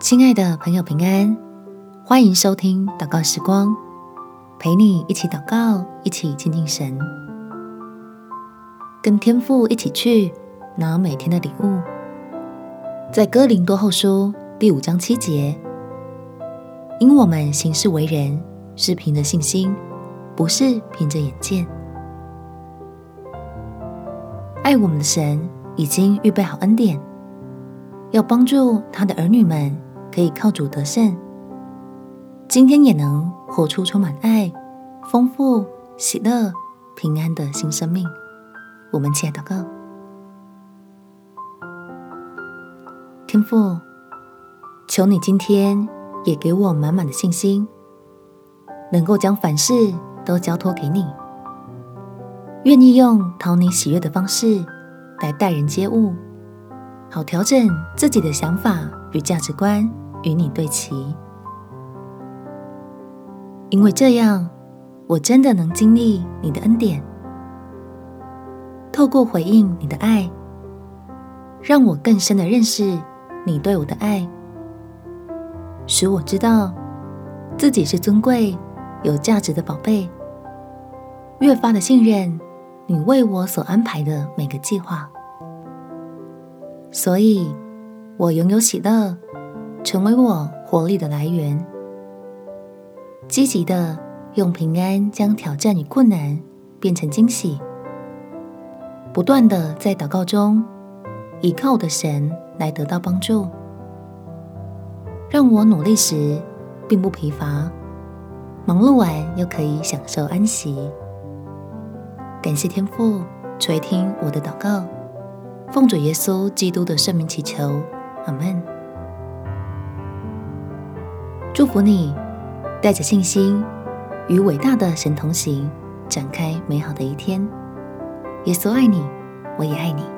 亲爱的朋友，平安，欢迎收听祷告时光，陪你一起祷告，一起亲近神，跟天父一起去拿每天的礼物。在哥林多后书第五章七节，因我们行事为人是凭着信心，不是凭着眼见。爱我们的神已经预备好恩典，要帮助他的儿女们。可以靠主得胜，今天也能活出充满爱、丰富、喜乐、平安的新生命。我们起来祷告，天父，求你今天也给我满满的信心，能够将凡事都交托给你，愿意用讨你喜悦的方式来待人接物，好调整自己的想法与价值观。与你对齐，因为这样，我真的能经历你的恩典，透过回应你的爱，让我更深的认识你对我的爱，使我知道自己是尊贵、有价值的宝贝，越发的信任你为我所安排的每个计划，所以我拥有喜乐。成为我活力的来源，积极的用平安将挑战与困难变成惊喜，不断的在祷告中依靠我的神来得到帮助，让我努力时并不疲乏，忙碌完又可以享受安息。感谢天父垂听我的祷告，奉主耶稣基督的圣名祈求，阿门。祝福你，带着信心与伟大的神同行，展开美好的一天。耶稣爱你，我也爱你。